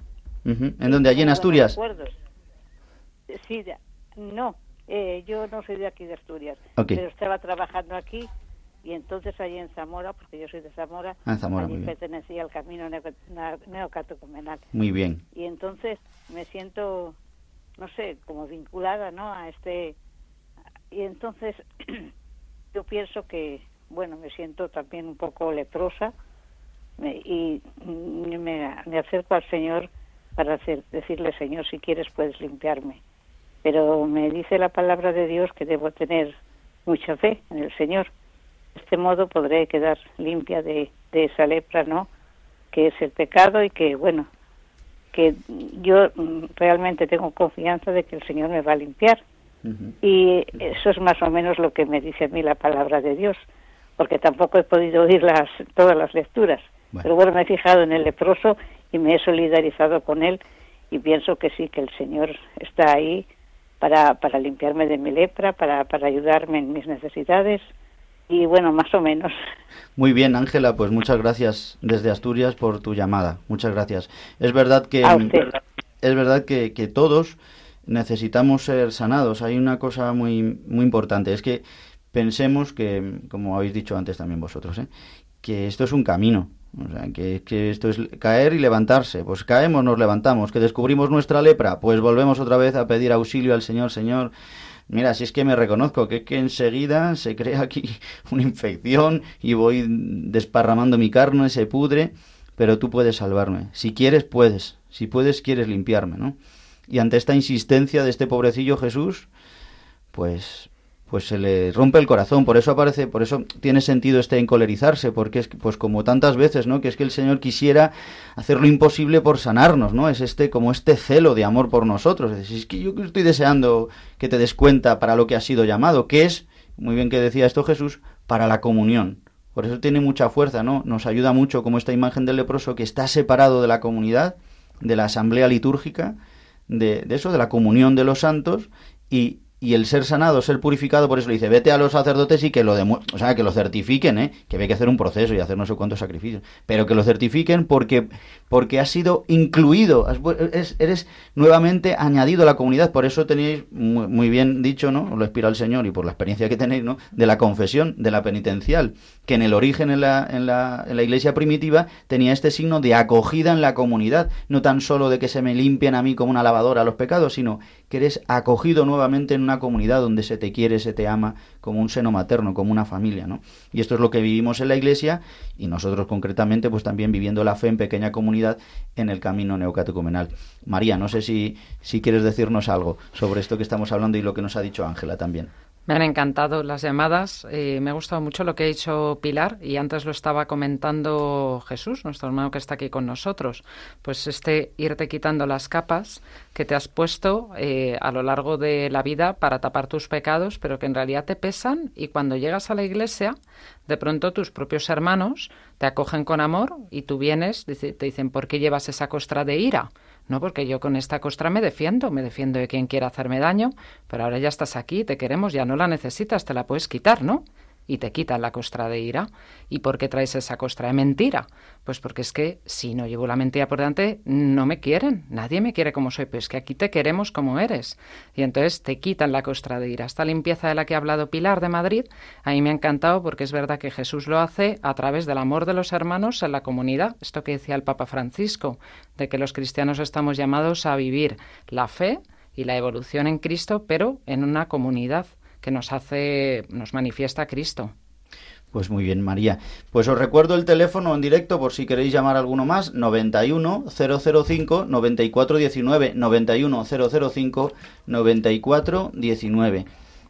¿En dónde? ¿Allí en Asturias? Sí, no. Eh, yo no soy de aquí de Asturias. Pero estaba trabajando aquí y entonces allí en Zamora, porque yo soy de Zamora, ah, Zamora allí pertenecía al camino neocatecumenal. Muy bien. Y entonces me siento, no sé, como vinculada, ¿no? A este... Y entonces yo pienso que, bueno, me siento también un poco leprosa y me, me acerco al Señor para hacer, decirle, Señor, si quieres puedes limpiarme. Pero me dice la palabra de Dios que debo tener mucha fe en el Señor. De este modo podré quedar limpia de, esa lepra, ¿no? Que es el pecado y que, bueno, que yo realmente tengo confianza de que el Señor me va a limpiar. Y eso es más o menos lo que me dice a mí la palabra de Dios, porque tampoco he podido oír las, todas las lecturas. Pero bueno, me he fijado en el leproso y me he solidarizado con él y pienso que sí, que el Señor está ahí para, para limpiarme de mi lepra, para, para ayudarme en mis necesidades y bueno, más o menos. Muy bien, Ángela, pues muchas gracias desde Asturias por tu llamada. Muchas gracias. Es verdad que es verdad que, que, todos necesitamos ser sanados. Hay una cosa muy muy importante, es que pensemos que, como habéis dicho antes también vosotros, ¿eh? que esto es un camino. O sea, que, esto es caer y levantarse. Pues caemos, nos levantamos. Que descubrimos nuestra lepra, pues volvemos otra vez a pedir auxilio al Señor, Señor. Mira, si es que me reconozco que, que enseguida se crea aquí una infección y voy desparramando mi carne, se pudre, pero tú puedes salvarme. Si quieres, puedes. Si puedes, quieres limpiarme, ¿no? Y ante esta insistencia de este pobrecillo Jesús, pues pues se le rompe el corazón, por eso aparece, por eso tiene sentido este encolerizarse, porque es pues como tantas veces, ¿no? Que es que el Señor quisiera hacer lo imposible por sanarnos, ¿no? Es este como este celo de amor por nosotros, es, es que yo estoy deseando que te des cuenta para lo que has sido llamado, que es, muy bien que decía esto Jesús, para la comunión. Por eso tiene mucha fuerza, ¿no? Nos ayuda mucho como esta imagen del leproso que está separado de la comunidad, de la asamblea litúrgica, de, de eso, de la comunión de los santos, y, y el ser sanado, ser purificado, por eso le dice, vete a los sacerdotes y que lo o sea, que lo certifiquen, ¿eh? que hay que hacer un proceso y hacer no sé cuántos sacrificios, pero que lo certifiquen porque porque has sido incluido, eres nuevamente añadido a la comunidad, por eso tenéis muy, bien dicho, ¿no? Lo inspira el Señor y por la experiencia que tenéis, ¿no? De la confesión, de la penitencial, que en el origen en la, en la, iglesia primitiva tenía este signo de acogida en la comunidad, no tan solo de que se me limpien a mí como una lavadora los pecados, sino que eres acogido nuevamente en una comunidad donde se te quiere, se te ama, como un seno materno, como una familia, ¿no? Y esto es lo que vivimos en la iglesia y nosotros concretamente pues también viviendo la fe en pequeña comunidad en el camino neocatecumenal. María, no sé si, si quieres decirnos algo sobre esto que estamos hablando y lo que nos ha dicho Ángela también. Me han encantado las llamadas. Eh, me ha gustado mucho lo que ha dicho Pilar y antes lo estaba comentando Jesús, nuestro hermano que está aquí con nosotros. Pues este irte quitando las capas que te has puesto eh, a lo largo de la vida para tapar tus pecados, pero que en realidad te pesan y cuando llegas a la iglesia, de pronto tus propios hermanos te acogen con amor y tú vienes, te dicen, ¿por qué llevas esa costra de ira? No, porque yo con esta costra me defiendo, me defiendo de quien quiera hacerme daño, pero ahora ya estás aquí, te queremos, ya no la necesitas, te la puedes quitar, ¿no? Y te quitan la costra de ira. ¿Y por qué traes esa costra de mentira? Pues porque es que si no llevo la mentira por delante, no me quieren, nadie me quiere como soy, pues que aquí te queremos como eres. Y entonces te quitan la costra de ira. Esta limpieza de la que ha hablado Pilar de Madrid, a mí me ha encantado porque es verdad que Jesús lo hace a través del amor de los hermanos en la comunidad. Esto que decía el Papa Francisco, de que los cristianos estamos llamados a vivir la fe y la evolución en Cristo, pero en una comunidad que nos hace, nos manifiesta Cristo. Pues muy bien, María. Pues os recuerdo el teléfono en directo por si queréis llamar a alguno más, 91 005 94 19, 91 005 94 19.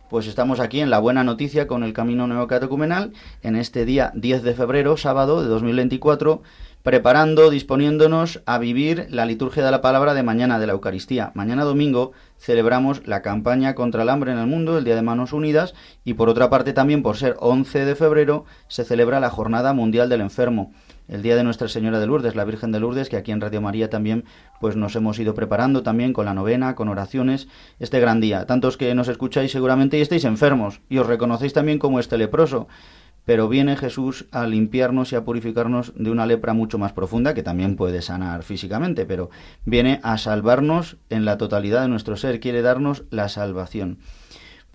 Pues estamos aquí en la buena noticia con el Camino Neocatecumenal en este día 10 de febrero, sábado de 2024 preparando, disponiéndonos a vivir la liturgia de la palabra de mañana de la Eucaristía. Mañana domingo celebramos la campaña contra el hambre en el mundo, el Día de Manos Unidas, y por otra parte también por ser 11 de febrero se celebra la Jornada Mundial del Enfermo, el Día de Nuestra Señora de Lourdes, la Virgen de Lourdes, que aquí en Radio María también pues nos hemos ido preparando también con la novena, con oraciones, este gran día. Tantos que nos escucháis seguramente y estáis enfermos y os reconocéis también como este leproso pero viene Jesús a limpiarnos y a purificarnos de una lepra mucho más profunda, que también puede sanar físicamente, pero viene a salvarnos en la totalidad de nuestro ser, quiere darnos la salvación.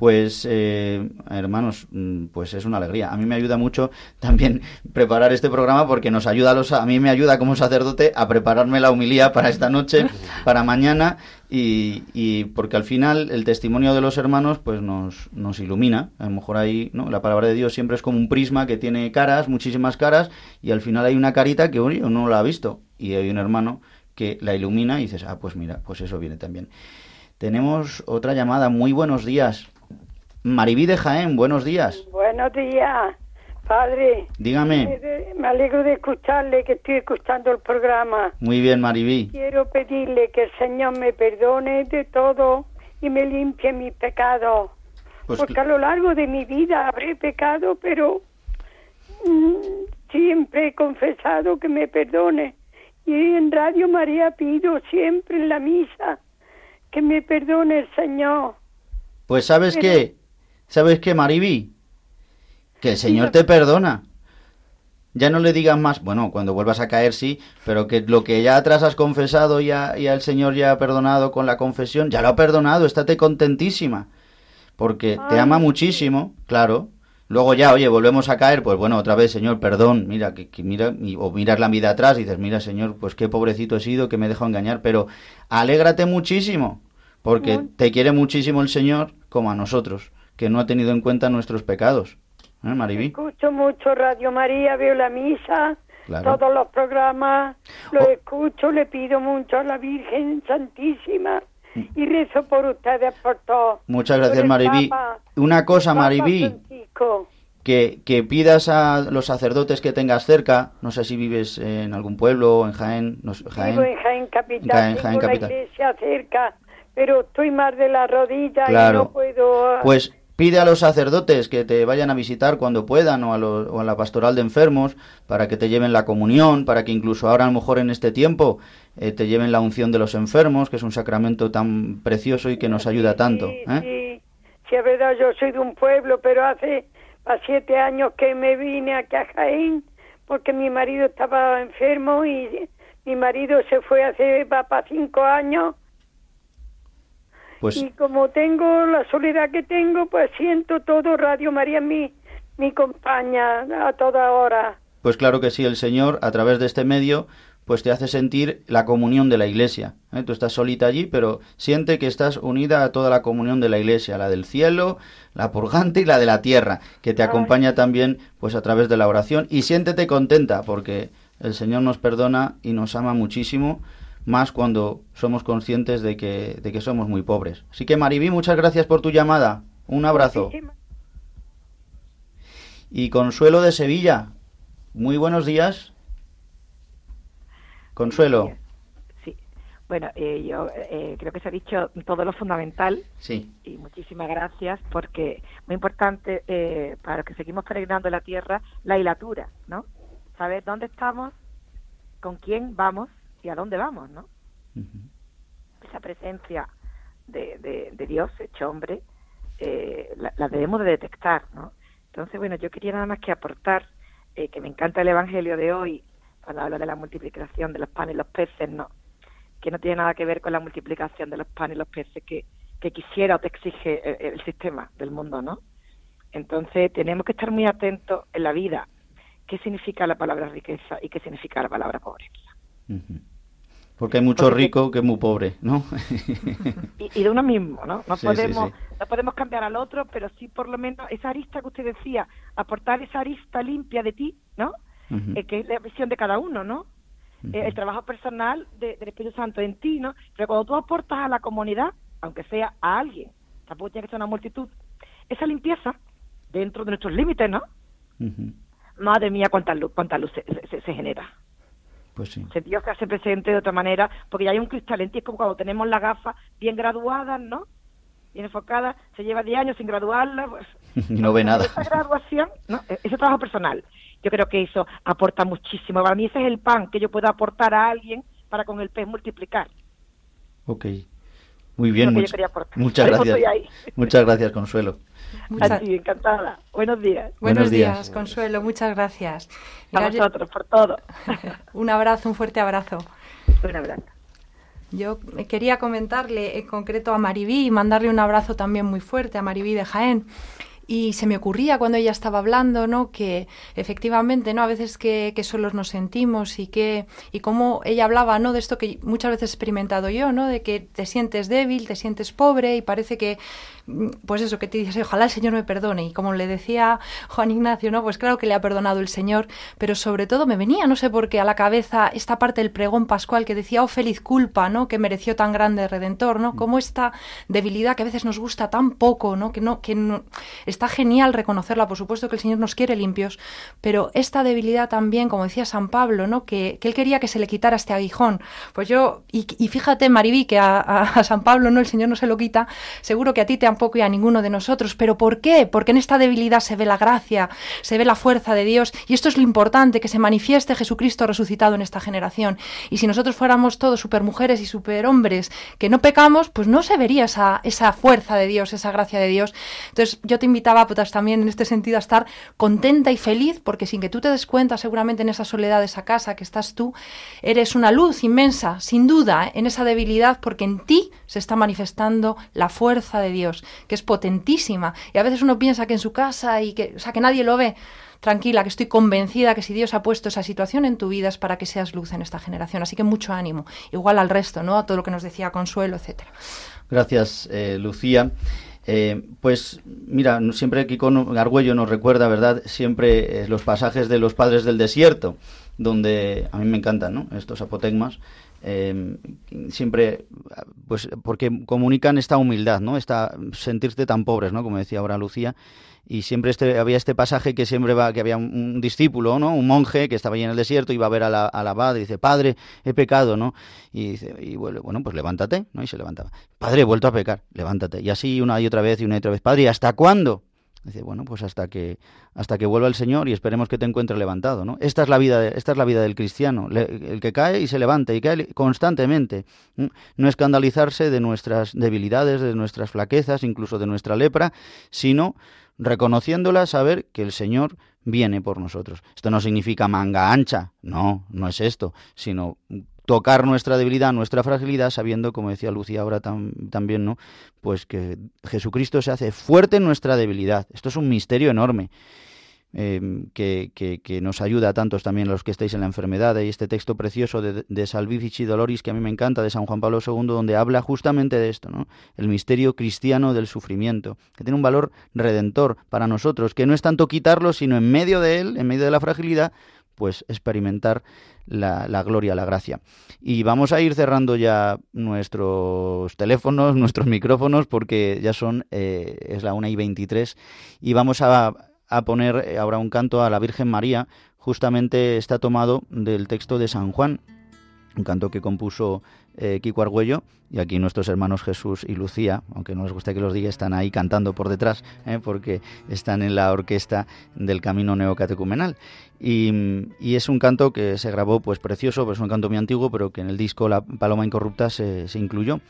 Pues eh, hermanos, mm, pues es una alegría. A mí me ayuda mucho también preparar este programa porque nos ayuda a los, a mí me ayuda como sacerdote a prepararme la humilía para esta noche, para mañana y, y porque al final el testimonio de los hermanos pues nos, nos ilumina. A lo mejor ahí, ¿no? La palabra de Dios siempre es como un prisma que tiene caras, muchísimas caras y al final hay una carita que uno no la ha visto y hay un hermano que la ilumina y dices, ah, pues mira, pues eso viene también. Tenemos otra llamada. Muy buenos días. Maribí de Jaén, buenos días. Buenos días, padre. Dígame. Me alegro de escucharle, que estoy escuchando el programa. Muy bien, Maribí. Quiero pedirle que el Señor me perdone de todo y me limpie mis pecados. Pues Porque a lo largo de mi vida habré pecado, pero mm, siempre he confesado que me perdone. Y en Radio María pido siempre en la misa que me perdone el Señor. Pues sabes Pero- qué, sabes qué, Maribí, que el Señor te perdona. Ya no le digas más, bueno, cuando vuelvas a caer sí, pero que lo que ya atrás has confesado ya, ya el Señor ya ha perdonado con la confesión, ya lo ha perdonado, estate contentísima, porque te ama muchísimo, claro. Luego ya, oye, volvemos a caer, pues bueno, otra vez, Señor, perdón, mira, que, que mira, y- o miras la vida atrás y dices, mira, Señor, pues qué pobrecito he sido, que me he dejado engañar, pero alégrate muchísimo, porque te quiere muchísimo el Señor como a nosotros, que no ha tenido en cuenta nuestros pecados. ¿Eh, Maribí? Escucho mucho Radio María, veo la misa, Claro. Oh. todos los programas, los escucho, le pido mucho a la Virgen Santísima y rezo por ustedes, por todos. Mm. Muchas gracias, Maribí. Papa, Una cosa, Maribí, que, que pidas a los sacerdotes que tengas cerca, no sé si vives en algún pueblo o en Jaén, no Jaén. Vivo en Jaén Capital, Jaén- tengo Jaén la Capital. iglesia cerca, pero estoy más de la rodilla y Claro. no puedo... Pues pide a los sacerdotes que te vayan a visitar cuando puedan o a, los- o a la pastoral de enfermos para que te lleven la comunión, para que incluso ahora a lo mejor en este tiempo eh, te lleven la unción de los enfermos, que es un sacramento tan precioso y que nos ayuda tanto. ¿eh? Sí, sí, es verdad, yo soy de un pueblo, pero hace a siete años que me vine aquí a Jaén porque mi marido estaba enfermo y mi marido se fue hace para cinco años Pues y como tengo la soledad que tengo, pues siento todo Radio María mi mi compañía a toda hora. Pues claro que sí, el Señor, a través de este medio, pues te hace sentir la comunión de la Iglesia. ¿eh? Tú estás solita allí, pero siente que estás unida a toda la comunión de la Iglesia, la del cielo, la purgante y la de la tierra, que te acompaña también pues a través de la oración. Y siéntete contenta, porque el Señor nos perdona y nos ama muchísimo, más cuando somos conscientes de que, de que somos muy pobres. Así que Maribí, muchas gracias por tu llamada. Un abrazo. Y Consuelo de Sevilla. Muy buenos días. Consuelo. Sí. Bueno, eh, yo eh, creo que se ha dicho todo lo fundamental Sí. y muchísimas gracias porque muy importante eh, para los que seguimos peregrinando la tierra la hilatura, ¿no? Saber dónde estamos, con quién vamos y a dónde vamos, ¿no? Esa presencia de, de, de Dios hecho hombre eh, la, la debemos de detectar, ¿no? Entonces, bueno, yo quería nada más que aportar eh, que me encanta el Evangelio de hoy cuando habla de la multiplicación de los panes y los peces, ¿no? Que no tiene nada que ver con la multiplicación de los panes y los peces que, que quisiera o te exige el, el sistema del mundo, ¿no? Entonces, tenemos que estar muy atentos en la vida qué significa la palabra riqueza y qué significa la palabra pobreza. Porque hay mucho rico que es muy pobre, ¿no? y, y de uno mismo, ¿no? No Sí, podemos sí. no podemos cambiar al otro, pero sí por lo menos esa arista que usted decía, aportar esa arista limpia de ti, ¿no? Eh, que es la visión de cada uno, ¿no? Eh, el trabajo personal de- del Espíritu Santo en ti, ¿no? Pero cuando tú aportas a la comunidad, aunque sea a alguien, tampoco tiene que ser una multitud, esa limpieza dentro de nuestros límites, ¿no? Madre mía, cuánta luz, cuánta luz se, se- se genera. Pues sí. Se- Dios se hace presente de otra manera, porque ya hay un cristal en ti, es como cuando tenemos las gafas bien graduadas, ¿no? Bien enfocadas, se lleva 10 años sin graduarla, pues, no ve nada. esa graduación, ¿no? E- ese trabajo personal, yo creo que eso aporta muchísimo. Para mí ese es el pan que yo puedo aportar a alguien para con el pez multiplicar. Ok. Muy bien, much- muchas gracias. estoy ahí. Muchas gracias, Consuelo. A ti, encantada. Buenos días. Buenos, días. días, Consuelo, muchas gracias. A vosotros, por todo. un abrazo, un fuerte abrazo. Un abrazo. Yo quería comentarle en concreto a Maribí y mandarle un abrazo también muy fuerte a Maribí de Jaén. Y se me ocurría cuando ella estaba hablando, ¿no? Que efectivamente, ¿no? A veces que, que solos nos sentimos y que, y cómo ella hablaba, ¿no? De esto que muchas veces he experimentado yo, ¿no? De que te sientes débil, te sientes pobre y parece que pues eso, que te dices, ojalá el Señor me perdone. Y como le decía Juan Ignacio, ¿no? Pues claro que le ha perdonado el Señor, pero sobre todo me venía, no sé por qué, a la cabeza esta parte del pregón pascual que decía, oh feliz culpa, ¿no? Que mereció tan grande redentor, ¿no? Como esta debilidad que a veces nos gusta tan poco, ¿no? Que no, que está genial reconocerla, por supuesto que el Señor nos quiere limpios, pero esta debilidad también, como decía San Pablo, ¿no? Que, que él quería que se le quitara este aguijón. Pues yo, y, fíjate, Maribí, que a, San Pablo, ¿no? El Señor no se lo quita, seguro que a ti te tampoco y a ninguno de nosotros. ¿Pero por qué? Porque en esta debilidad se ve la gracia, se ve la fuerza de Dios y esto es lo importante, que se manifieste Jesucristo resucitado en esta generación. Y si nosotros fuéramos todos supermujeres y superhombres que no pecamos, pues no se vería esa, esa fuerza de Dios, esa gracia de Dios. Entonces yo te invitaba pues, también en este sentido a estar contenta y feliz porque sin que tú te des cuenta seguramente en esa soledad de esa casa que estás tú, eres una luz inmensa, sin duda, ¿eh? en esa debilidad porque en ti se está manifestando la fuerza de Dios, que es potentísima. Y a veces uno piensa que en su casa y que, o sea, que nadie lo ve. Tranquila, que estoy convencida que si Dios ha puesto esa situación en tu vida es para que seas luz en esta generación. Así que mucho ánimo. Igual al resto, ¿no? A todo lo que nos decía Consuelo, etcétera. Gracias, eh, Lucía. Eh, pues mira, siempre Kiko Argüello nos recuerda, ¿verdad? Siempre eh, los pasajes de los padres del desierto, donde a mí me encantan, ¿no? Estos apotegmas, eh, siempre, pues porque comunican esta humildad, ¿no? Esta sentirte tan pobres, ¿no? Como decía ahora Lucía. Y siempre este, había este pasaje que siempre va, que había un, discípulo, ¿no? Un monje que estaba ahí en el desierto, iba a ver a la, a la abad y dice, Padre, he pecado, ¿no? Y dice, y bueno, pues levántate, ¿no? Y se levantaba. Padre, he vuelto a pecar, levántate. Y así una y otra vez y una y otra vez. Padre, ¿hasta cuándo? Dice, bueno, pues hasta que hasta que vuelva el Señor y esperemos que te encuentre levantado, ¿no? Esta es la vida, esta es la vida del cristiano, el que cae y se levanta y cae constantemente. No escandalizarse de nuestras debilidades, de nuestras flaquezas, incluso de nuestra lepra, sino reconociéndola, saber que el Señor viene por nosotros. Esto no significa manga ancha, no, no es esto, sino tocar nuestra debilidad, nuestra fragilidad, sabiendo, como decía Lucía ahora también, ¿no? Pues que Jesucristo se hace fuerte en nuestra debilidad. Esto es un misterio enorme. Em, que, nos ayuda a tantos también los que estáis en la enfermedad. Hay este texto precioso de, de Salvifici Doloris que a mí me encanta, de San Juan Pablo II, donde habla justamente de esto, ¿no? el misterio cristiano del sufrimiento, que tiene un valor redentor para nosotros, que no es tanto quitarlo, sino en medio de él, en medio de la fragilidad, pues experimentar la, la, gloria, la gracia. Y vamos a ir cerrando ya nuestros teléfonos, nuestros micrófonos, porque ya son, eh, es la una y 23, y vamos a a poner eh, ahora un canto a la Virgen María, justamente está tomado del texto de San Juan, un canto que compuso eh, Kiko Argüello, y aquí nuestros hermanos Jesús y Lucía, aunque no les guste que los diga, están ahí cantando por detrás, eh, porque están en la orquesta del Camino Neocatecumenal. Y, y, es un canto que se grabó pues precioso, pues es un canto muy antiguo, pero que en el disco La Paloma Incorrupta se, se incluyó.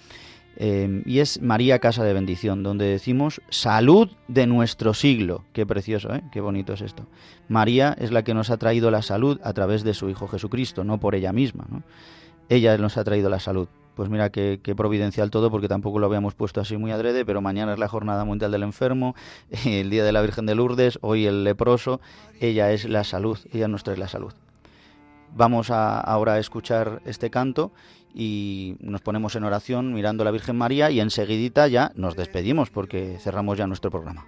Eh, y es María Casa de Bendición, donde decimos salud de nuestro siglo. Qué precioso, ¿eh? qué bonito es esto. María es la que nos ha traído la salud a través de su Hijo Jesucristo, no por ella misma. Ella nos ha traído la salud. Pues mira qué, qué, providencial todo, porque tampoco lo habíamos puesto así muy adrede, pero mañana es la Jornada Mundial del Enfermo, el Día de la Virgen de Lourdes, hoy el leproso. Ella es la salud, ella nos trae la salud. Vamos a, ahora a escuchar este canto y nos ponemos en oración mirando a la Virgen María y enseguidita ya nos despedimos porque cerramos ya nuestro programa.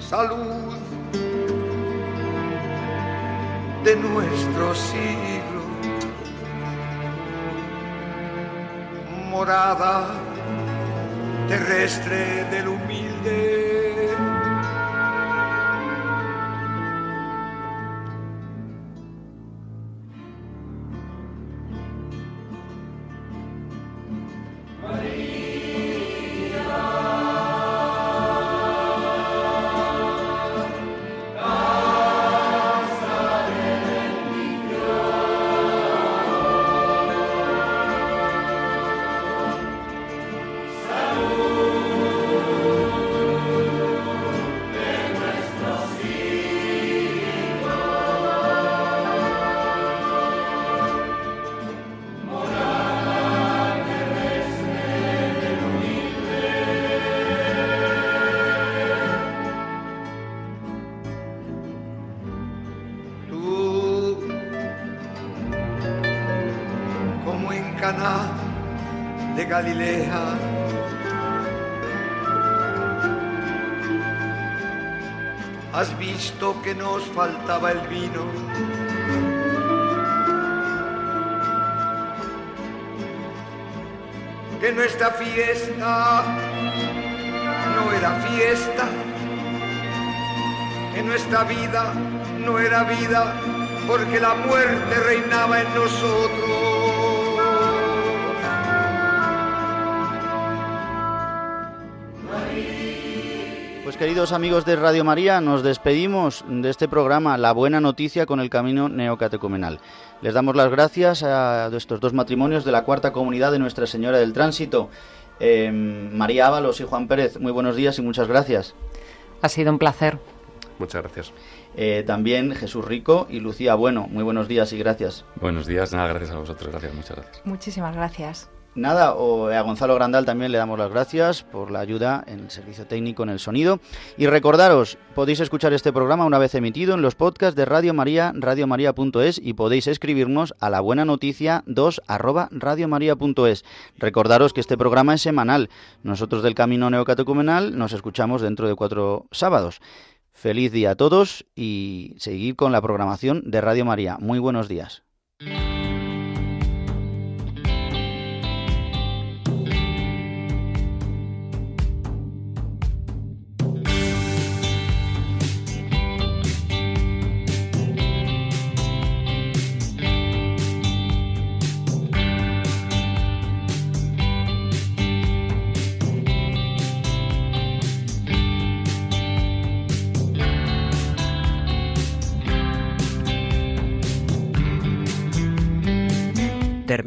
Salud de nuestro siglo, morada terrestre del humilde el vino. Que nuestra fiesta no era fiesta. Que nuestra vida no era vida porque la muerte reinaba en nosotros. Pues queridos amigos de Radio María, nos despedimos de este programa La Buena Noticia con el Camino Neocatecumenal. Les damos las gracias a estos dos matrimonios de la cuarta comunidad de Nuestra Señora del Tránsito, eh, María Ábalos y Juan Pérez. Muy buenos días y muchas gracias. Ha sido un placer. Muchas gracias. Eh, también Jesús Rico y Lucía Bueno. Muy buenos días y gracias. Buenos días, nada, gracias a vosotros, gracias, muchas gracias. Muchísimas gracias. Nada, o a Gonzalo Grandal también le damos las gracias por la ayuda en el servicio técnico en el sonido. Y recordaros, podéis escuchar este programa una vez emitido en los podcasts de Radio María, radiomaria.es y podéis escribirnos a la buena noticia 2 arroba radiomaria.es. Recordaros que este programa es semanal. Nosotros del Camino Neocatecumenal nos escuchamos dentro de cuatro sábados. Feliz día a todos y seguir con la programación de Radio María. Muy buenos días.